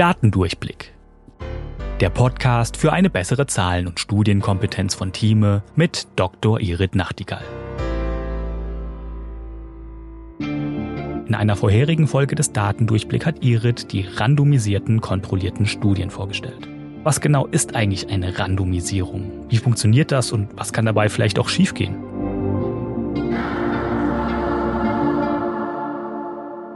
Datendurchblick. Der Podcast für eine bessere Zahlen- und Studienkompetenz von Thieme mit Dr. Irit Nachtigall. In einer vorherigen Folge des Datendurchblick hat Irit die randomisierten, kontrollierten Studien vorgestellt. Was genau ist eigentlich eine Randomisierung? Wie funktioniert das und was kann dabei vielleicht auch schiefgehen?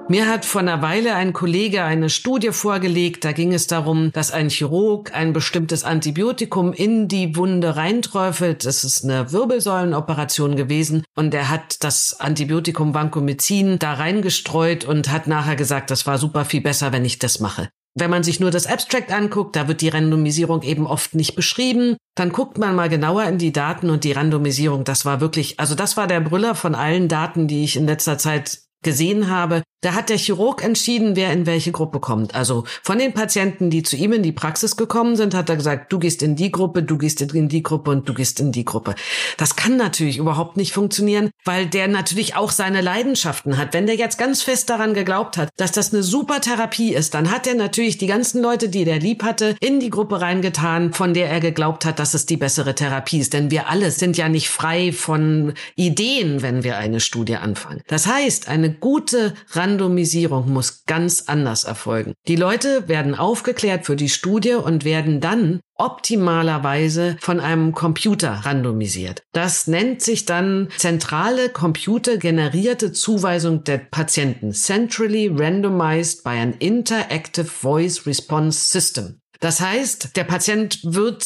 Mir hat vor einer Weile ein Kollege eine Studie vorgelegt, da ging es darum, dass ein Chirurg ein bestimmtes Antibiotikum in die Wunde reinträufelt. Das ist eine Wirbelsäulenoperation gewesen und er hat das Antibiotikum Vancomycin da reingestreut und hat nachher gesagt, das war super viel besser, wenn ich das mache. Wenn man sich nur das Abstract anguckt, da wird die Randomisierung eben oft nicht beschrieben. Dann guckt man mal genauer in die Daten und die Randomisierung, das war wirklich, also das war der Brüller von allen Daten, die ich in letzter Zeit gesehen habe, da hat der Chirurg entschieden, wer in welche Gruppe kommt. Also von den Patienten, die zu ihm in die Praxis gekommen sind, hat er gesagt, du gehst in die Gruppe, du gehst in die Gruppe und du gehst in die Gruppe. Das kann natürlich überhaupt nicht funktionieren, weil der natürlich auch seine Leidenschaften hat. Wenn der jetzt ganz fest daran geglaubt hat, dass das eine super Therapie ist, dann hat er natürlich die ganzen Leute, die der lieb hatte, in die Gruppe reingetan, von der er geglaubt hat, dass es die bessere Therapie ist. Denn wir alle sind ja nicht frei von Ideen, wenn wir eine Studie anfangen. Das heißt, eine gute Rand Randomisierung muss ganz anders erfolgen. Die Leute werden aufgeklärt für die Studie und werden dann optimalerweise von einem Computer randomisiert. Das nennt sich dann zentrale computergenerierte Zuweisung der Patienten, centrally randomized by an interactive voice response system. Das heißt, der Patient wird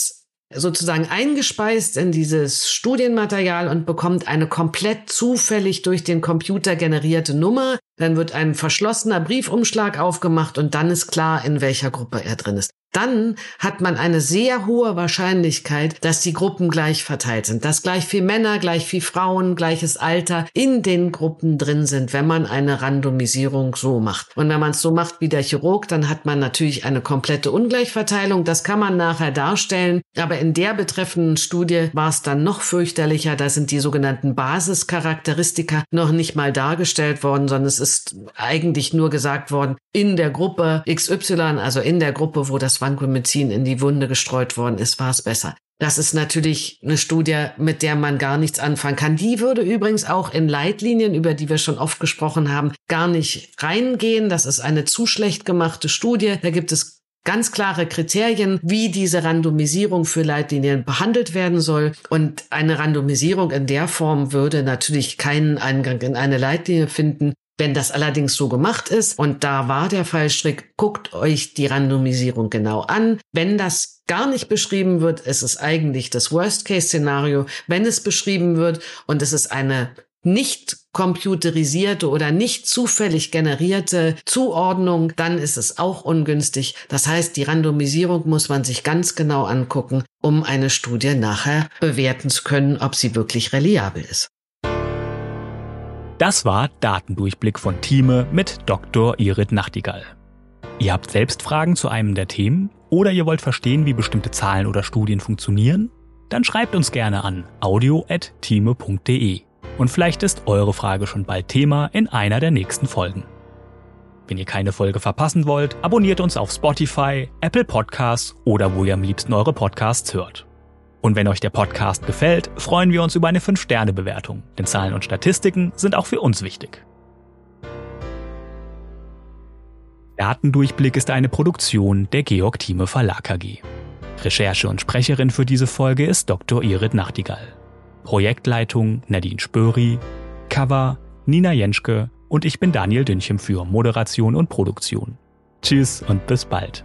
sozusagen eingespeist in dieses Studienmaterial und bekommt eine komplett zufällig durch den Computer generierte Nummer. Dann wird ein verschlossener Briefumschlag aufgemacht und dann ist klar, in welcher Gruppe er drin ist dann hat man eine sehr hohe Wahrscheinlichkeit, dass die Gruppen gleich verteilt sind, dass gleich viel Männer, gleich viel Frauen, gleiches Alter in den Gruppen drin sind, wenn man eine Randomisierung so macht. Und wenn man es so macht wie der Chirurg, dann hat man natürlich eine komplette Ungleichverteilung. Das kann man nachher darstellen. Aber in der betreffenden Studie war es dann noch fürchterlicher. Da sind die sogenannten Basischarakteristika noch nicht mal dargestellt worden, sondern es ist eigentlich nur gesagt worden, in der Gruppe XY, also in der Gruppe, wo das Vancomycin in die Wunde gestreut worden ist, war es besser. Das ist natürlich eine Studie, mit der man gar nichts anfangen kann. Die würde übrigens auch in Leitlinien, über die wir schon oft gesprochen haben, gar nicht reingehen. Das ist eine zu schlecht gemachte Studie. Da gibt es ganz klare Kriterien, wie diese Randomisierung für Leitlinien behandelt werden soll. Und eine Randomisierung in der Form würde natürlich keinen Eingang in eine Leitlinie finden. Wenn das allerdings so gemacht ist, und da war der Fallstrick, guckt euch die Randomisierung genau an. Wenn das gar nicht beschrieben wird, ist es eigentlich das Worst-Case-Szenario. Wenn es beschrieben wird und es ist eine nicht computerisierte oder nicht zufällig generierte Zuordnung, dann ist es auch ungünstig. Das heißt, die Randomisierung muss man sich ganz genau angucken, um eine Studie nachher bewerten zu können, ob sie wirklich reliabel ist. Das war Datendurchblick von Thieme mit Dr. Irit Nachtigall. Ihr habt selbst Fragen zu einem der Themen oder ihr wollt verstehen, wie bestimmte Zahlen oder Studien funktionieren? Dann schreibt uns gerne an audio.thieme.de und vielleicht ist eure Frage schon bald Thema in einer der nächsten Folgen. Wenn ihr keine Folge verpassen wollt, abonniert uns auf Spotify, Apple Podcasts oder wo ihr am liebsten eure Podcasts hört. Und wenn euch der Podcast gefällt, freuen wir uns über eine 5-Sterne-Bewertung, denn Zahlen und Statistiken sind auch für uns wichtig. Datendurchblick ist eine Produktion der Georg Thieme Verlag AG. Recherche und Sprecherin für diese Folge ist Dr. Irit Nachtigall. Projektleitung Nadine Spöri, Cover Nina Jenschke und ich bin Daniel Dünchem für Moderation und Produktion. Tschüss und bis bald.